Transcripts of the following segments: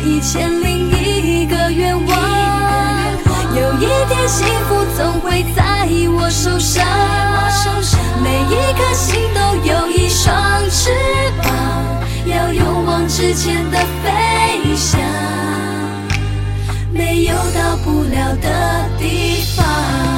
一千零一个愿望，有一天幸福总会在我手上。每一颗心都有一双翅膀，要勇往直前的飞翔，没有到不了的地方。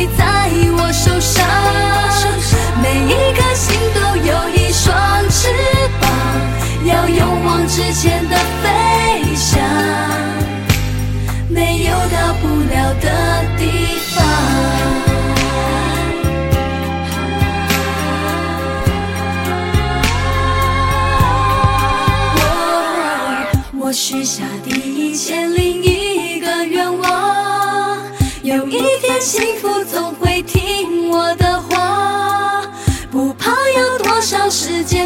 会在我手上，每一颗心都有一双翅膀，要勇往直前的飞翔，没有到不了的地方。我我许下第一千零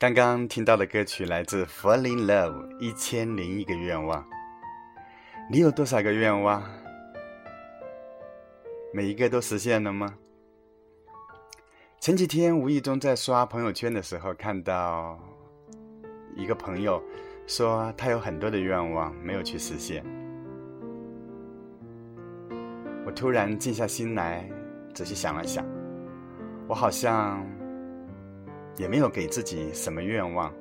刚刚听到的歌曲来自《Fall in Love》，一千零一个愿望。你有多少个愿望？每一个都实现了吗？前几天无意中在刷朋友圈的时候，看到一个朋友说他有很多的愿望没有去实现。我突然静下心来，仔细想了想，我好像也没有给自己什么愿望，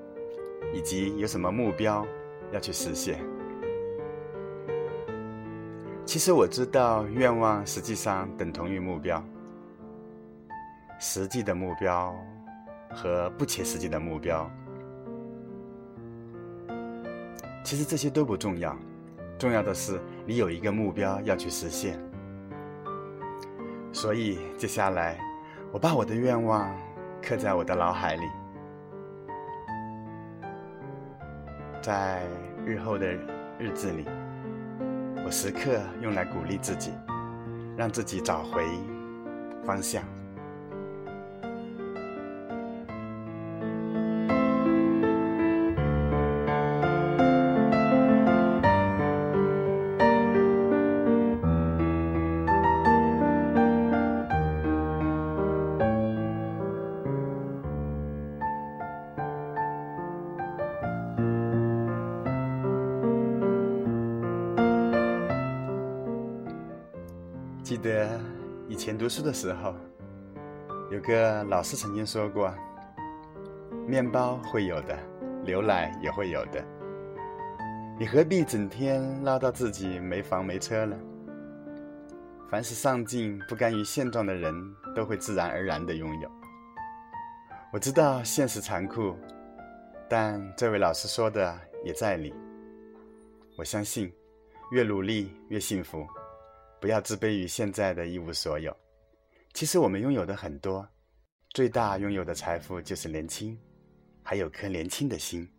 以及有什么目标要去实现。其实我知道，愿望实际上等同于目标。实际的目标和不切实际的目标其实这些都不重要，重要的是你有一个目标要去实现。所以接下来，我把我的愿望刻在我的脑海里，在日后的日子里，我时刻用来鼓励自己，让自己找回方向。读书的时候，有个老师曾经说过：“面包会有的，牛奶也会有的，你何必整天唠叨自己没房没车呢？”凡是上进、不甘于现状的人，都会自然而然的拥有。我知道现实残酷，但这位老师说的也在理。我相信，越努力越幸福。不要自卑于现在的一无所有。其实我们拥有的很多，最大拥有的财富就是年轻，还有颗年轻的心。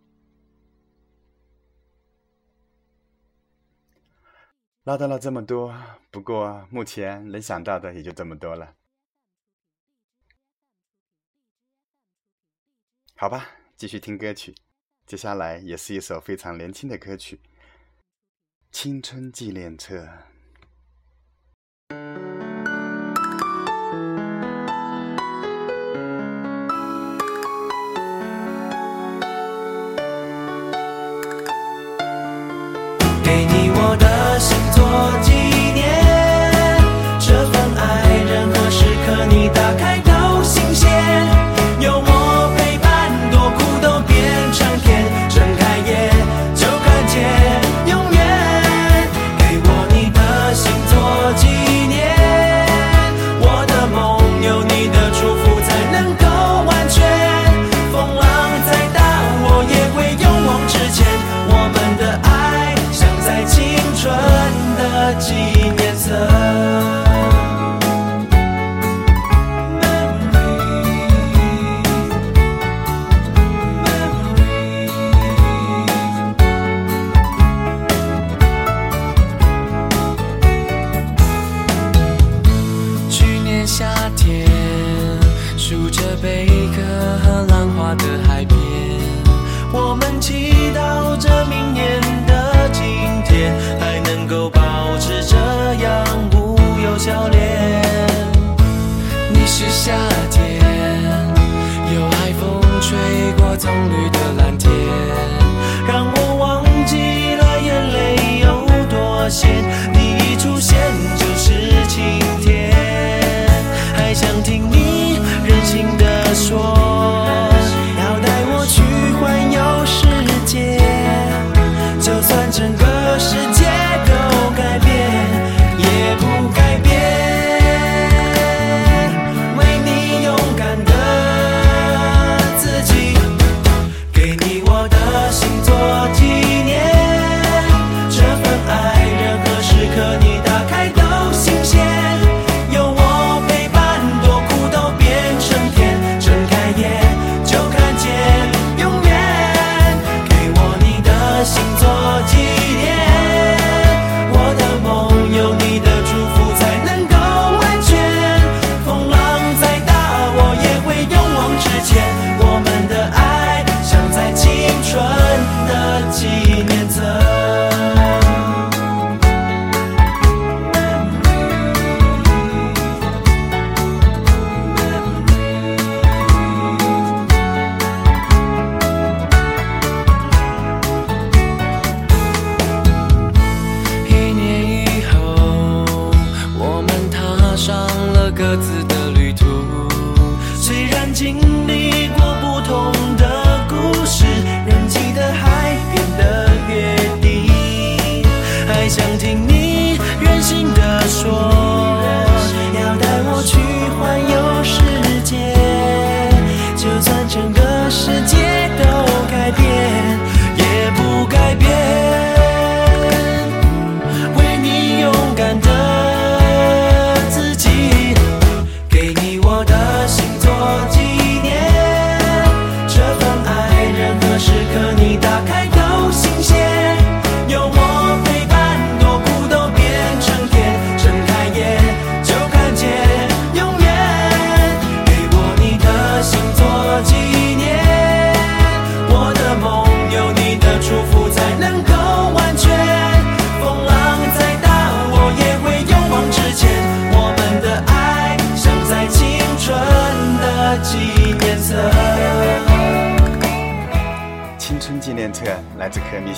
唠叨了这么多，不过目前能想到的也就这么多了。好吧，继续听歌曲。接下来也是一首非常年轻的歌曲，《青春纪念册》。我的星座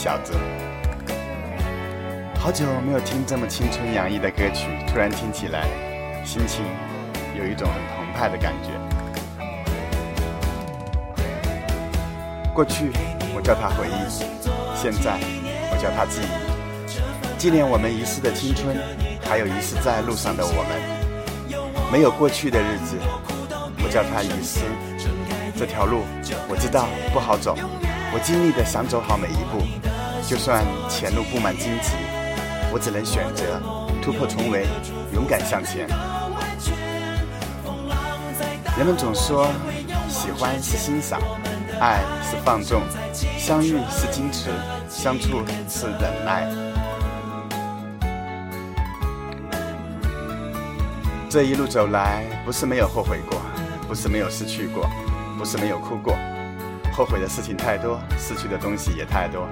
小子。好久没有听这么青春洋溢的歌曲，突然听起来，心情有一种很澎湃的感觉。过去我叫它回忆，现在我叫它记忆，纪念我们遗失的青春，还有遗失在路上的我们。没有过去的日子，我叫它遗失。这条路我知道不好走，我尽力的想走好每一步，就算前路布满荆棘，我只能选择突破重围，勇敢向前。人们总说，喜欢是欣赏，爱是放纵，相遇是矜持，相处是忍耐。这一路走来，不是没有后悔过，不是没有失去过。不是没有哭过，后悔的事情太多，失去的东西也太多，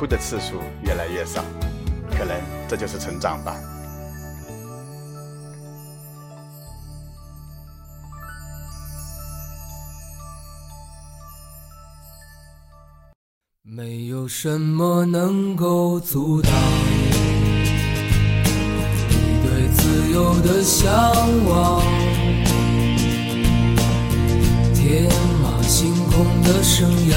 哭的次数越来越少，可能这就是成长吧。没有什么能够阻挡你对自由的向往。天马行空的生涯，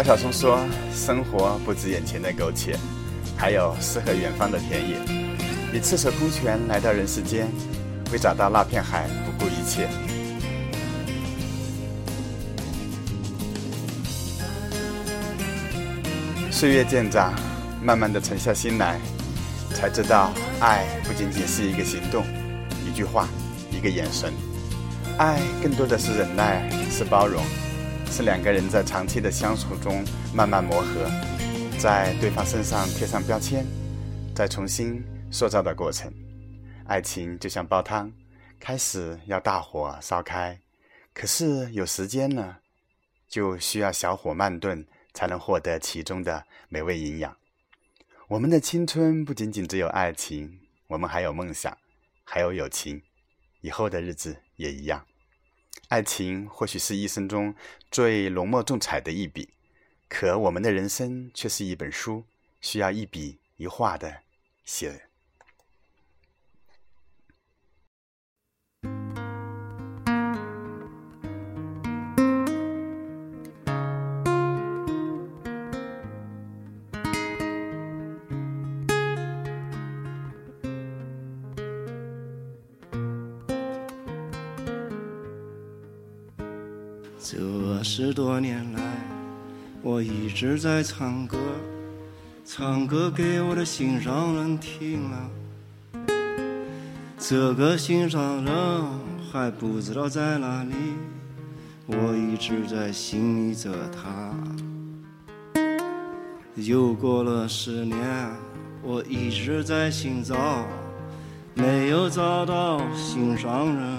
高晓松说：“生活不止眼前的苟且，还有诗和远方的田野。你赤手空拳来到人世间，为找到那片海不顾一切。”岁月渐长，慢慢的沉下心来，才知道，爱不仅仅是一个行动，一句话，一个眼神，爱更多的是忍耐，是包容。是两个人在长期的相处中慢慢磨合，在对方身上贴上标签，再重新塑造的过程。爱情就像煲汤，开始要大火烧开，可是有时间了，就需要小火慢炖，才能获得其中的美味营养。我们的青春不仅仅只有爱情，我们还有梦想，还有友情，以后的日子也一样。爱情或许是一生中最浓墨重彩的一笔，可我们的人生却是一本书，需要一笔一画的写。十多年来，我一直在唱歌，唱歌给我的心上人听了。这个心上人还不知道在哪里，我一直在心里着他。又过了十年，我一直在寻找，没有找到心上人。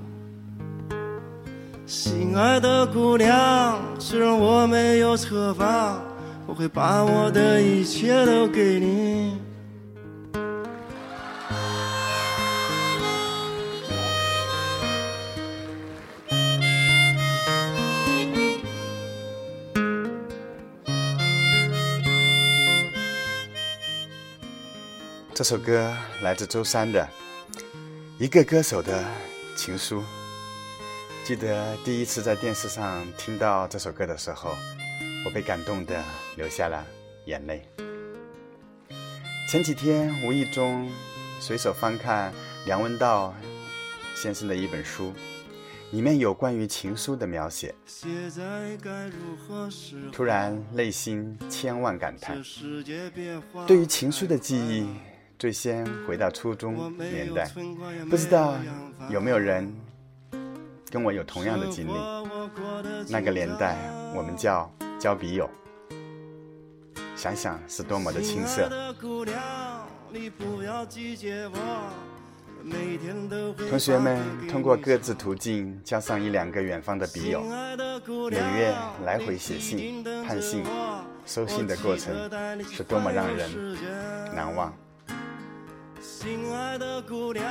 心爱的姑娘，虽然我没有车房，我会把我的一切都给你。这首歌来自周三的一个歌手的情书。记得第一次在电视上听到这首歌的时候，我被感动的流下了眼泪。前几天无意中随手翻看梁文道先生的一本书，里面有关于情书的描写，突然内心千万感叹。对于情书的记忆，最先回到初中年代，不知道有没有人。跟我有同样的经历，那个年代我们叫交笔友，想想是多么的青涩。同学们通过各自途径交上一两个远方的笔友，每月来回写信、探信、收信的过程是多么让人难忘。亲爱的姑娘，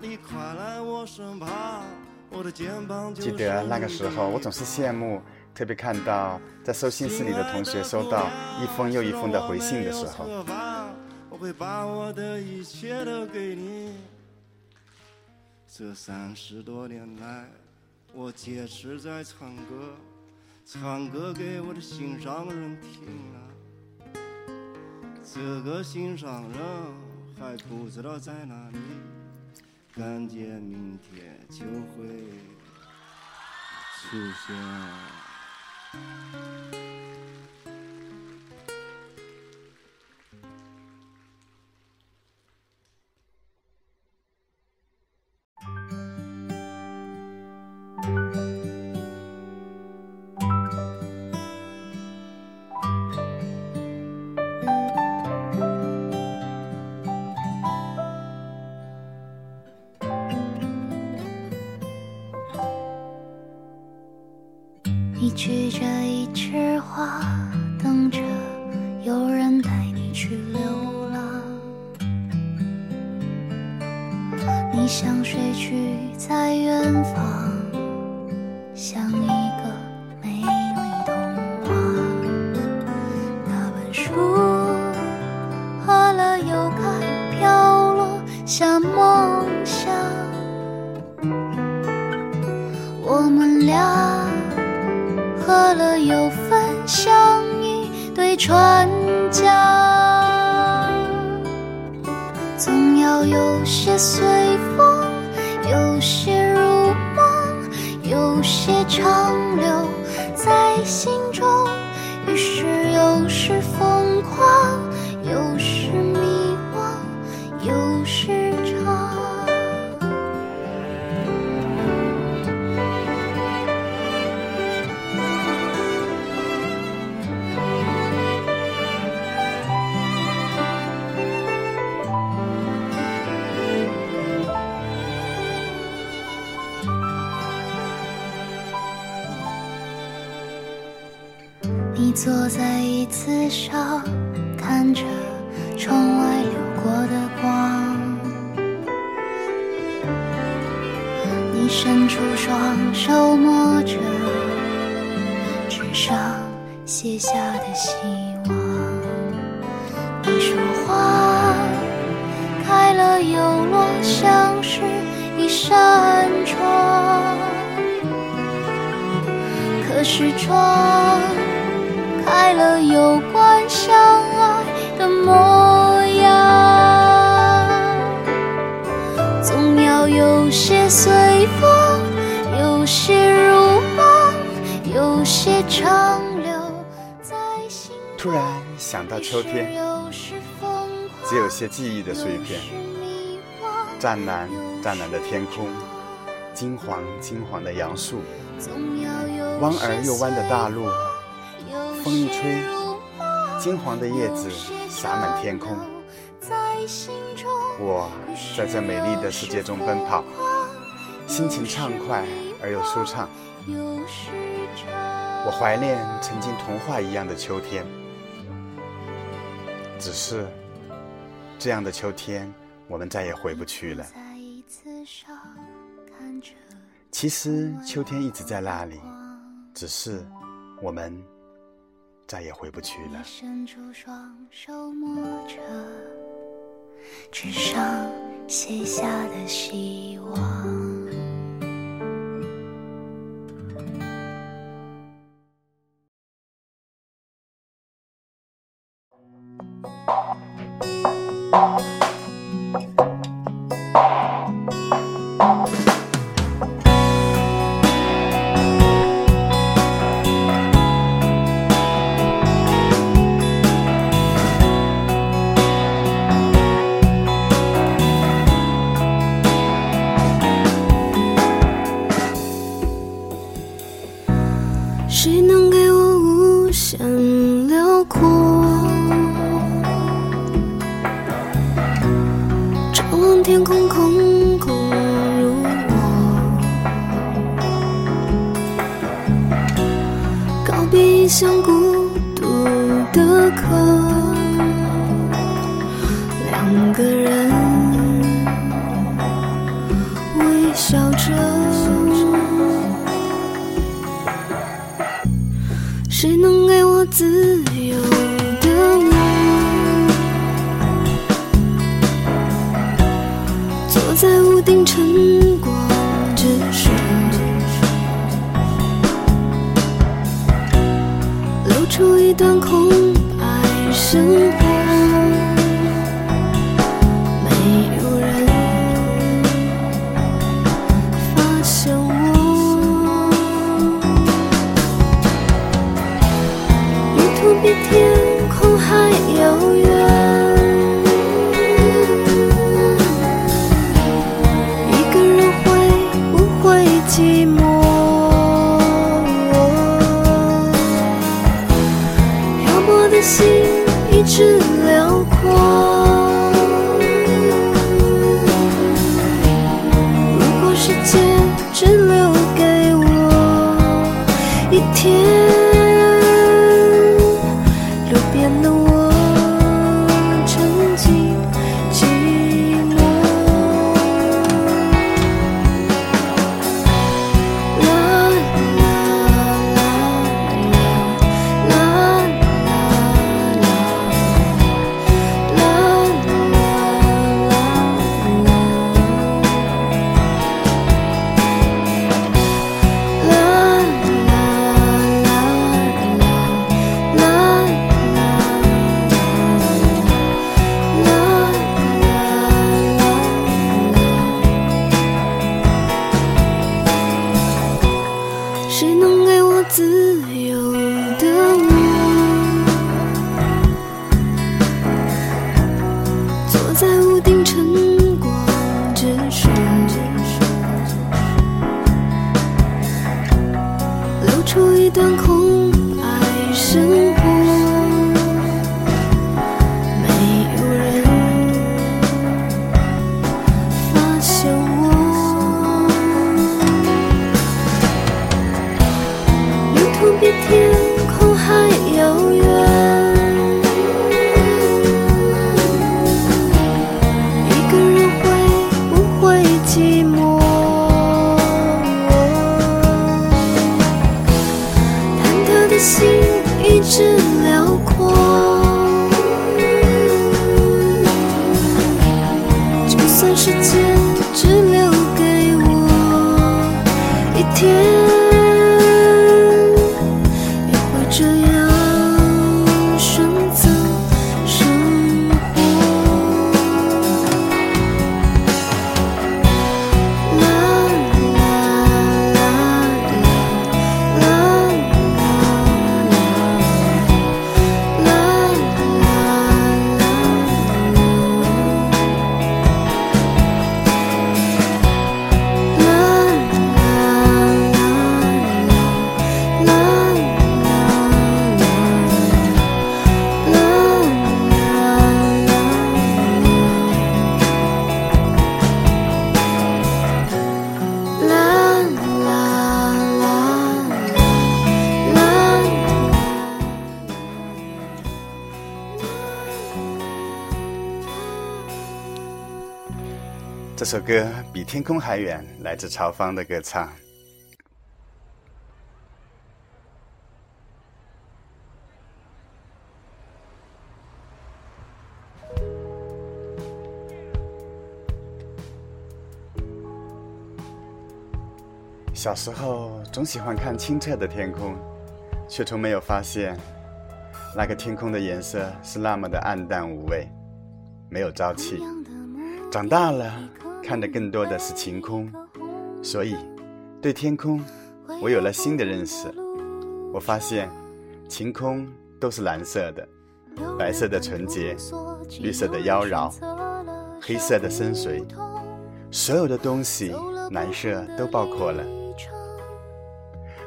你快来我身旁。记得那个时候，我总是羡慕，特别看到在收信室里的同学收到一封又一封的回信的时候。这三十多年来，我坚持在唱歌，唱歌给我的心上人听了。这个心上人还不知道在哪里。感觉明天就会出现。曲折船桨，总要有些随风，有些如梦，有些长留在心中。于是有时疯狂，有时坐在椅子上，看着窗外流过的光。你伸出双手摸着纸上写下的希望。你说花开了又落，像是一扇窗。可是窗开了又关，相爱的模样，总要有些随风，有些如梦，有些长留在心。突然想到秋天，只有些记忆的碎片，湛蓝湛蓝的天空，金黄金黄的杨树，弯而又弯的大路，风一吹，金黄的叶子洒满天空。我在这美丽的世界中奔跑，心情畅快而又舒畅。我怀念曾经童话一样的秋天，只是这样的秋天，我们再也回不去了。其实秋天一直在那里，只是我们再也回不去了。伸出双手摸着纸上写下的希望。两个人微笑着。生谁能给我自由的我？坐在屋顶，晨光直射，流出一段空。歌比天空还远，来自曹芳的歌唱。小时候总喜欢看清澈的天空，却从没有发现，那个天空的颜色是那么的暗淡无味，没有朝气。长大了，看的更多的是晴空，所以对天空我有了新的认识。我发现，晴空都是蓝色的，白色的纯洁，绿色的妖娆，黑色的深邃，所有的东西蓝色都包括了。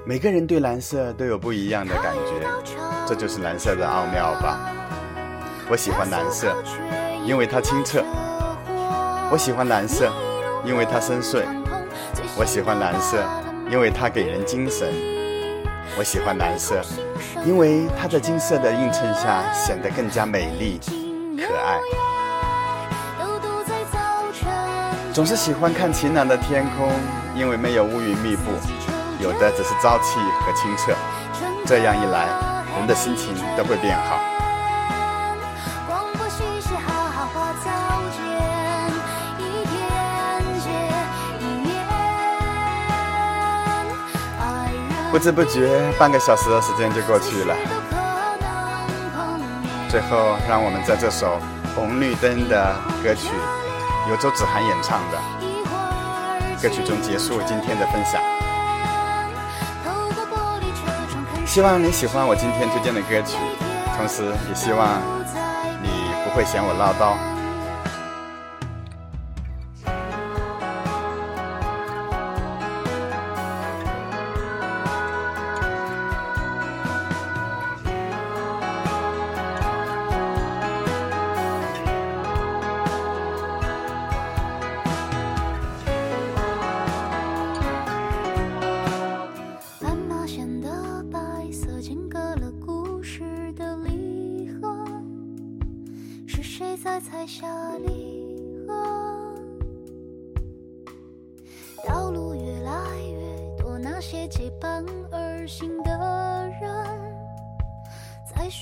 每个人对蓝色都有不一样的感觉，这就是蓝色的奥妙吧。我喜欢蓝色，因为它清澈；我喜欢蓝色，因为它深邃；我喜欢蓝色，因为它给人精神；我喜欢蓝色，因为它在金色的映衬下显得更加美丽可爱。总是喜欢看晴朗的天空，因为没有乌云密布。有的只是朝气和清澈，这样一来，人的心情都会变好。不知不觉，半个小时的时间就过去了。最后，让我们在这首《红绿灯》的歌曲，由周子涵演唱的歌曲中结束今天的分享。希望你喜欢我今天推荐的歌曲，同时也希望你不会嫌我唠叨。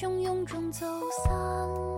汹涌中走散。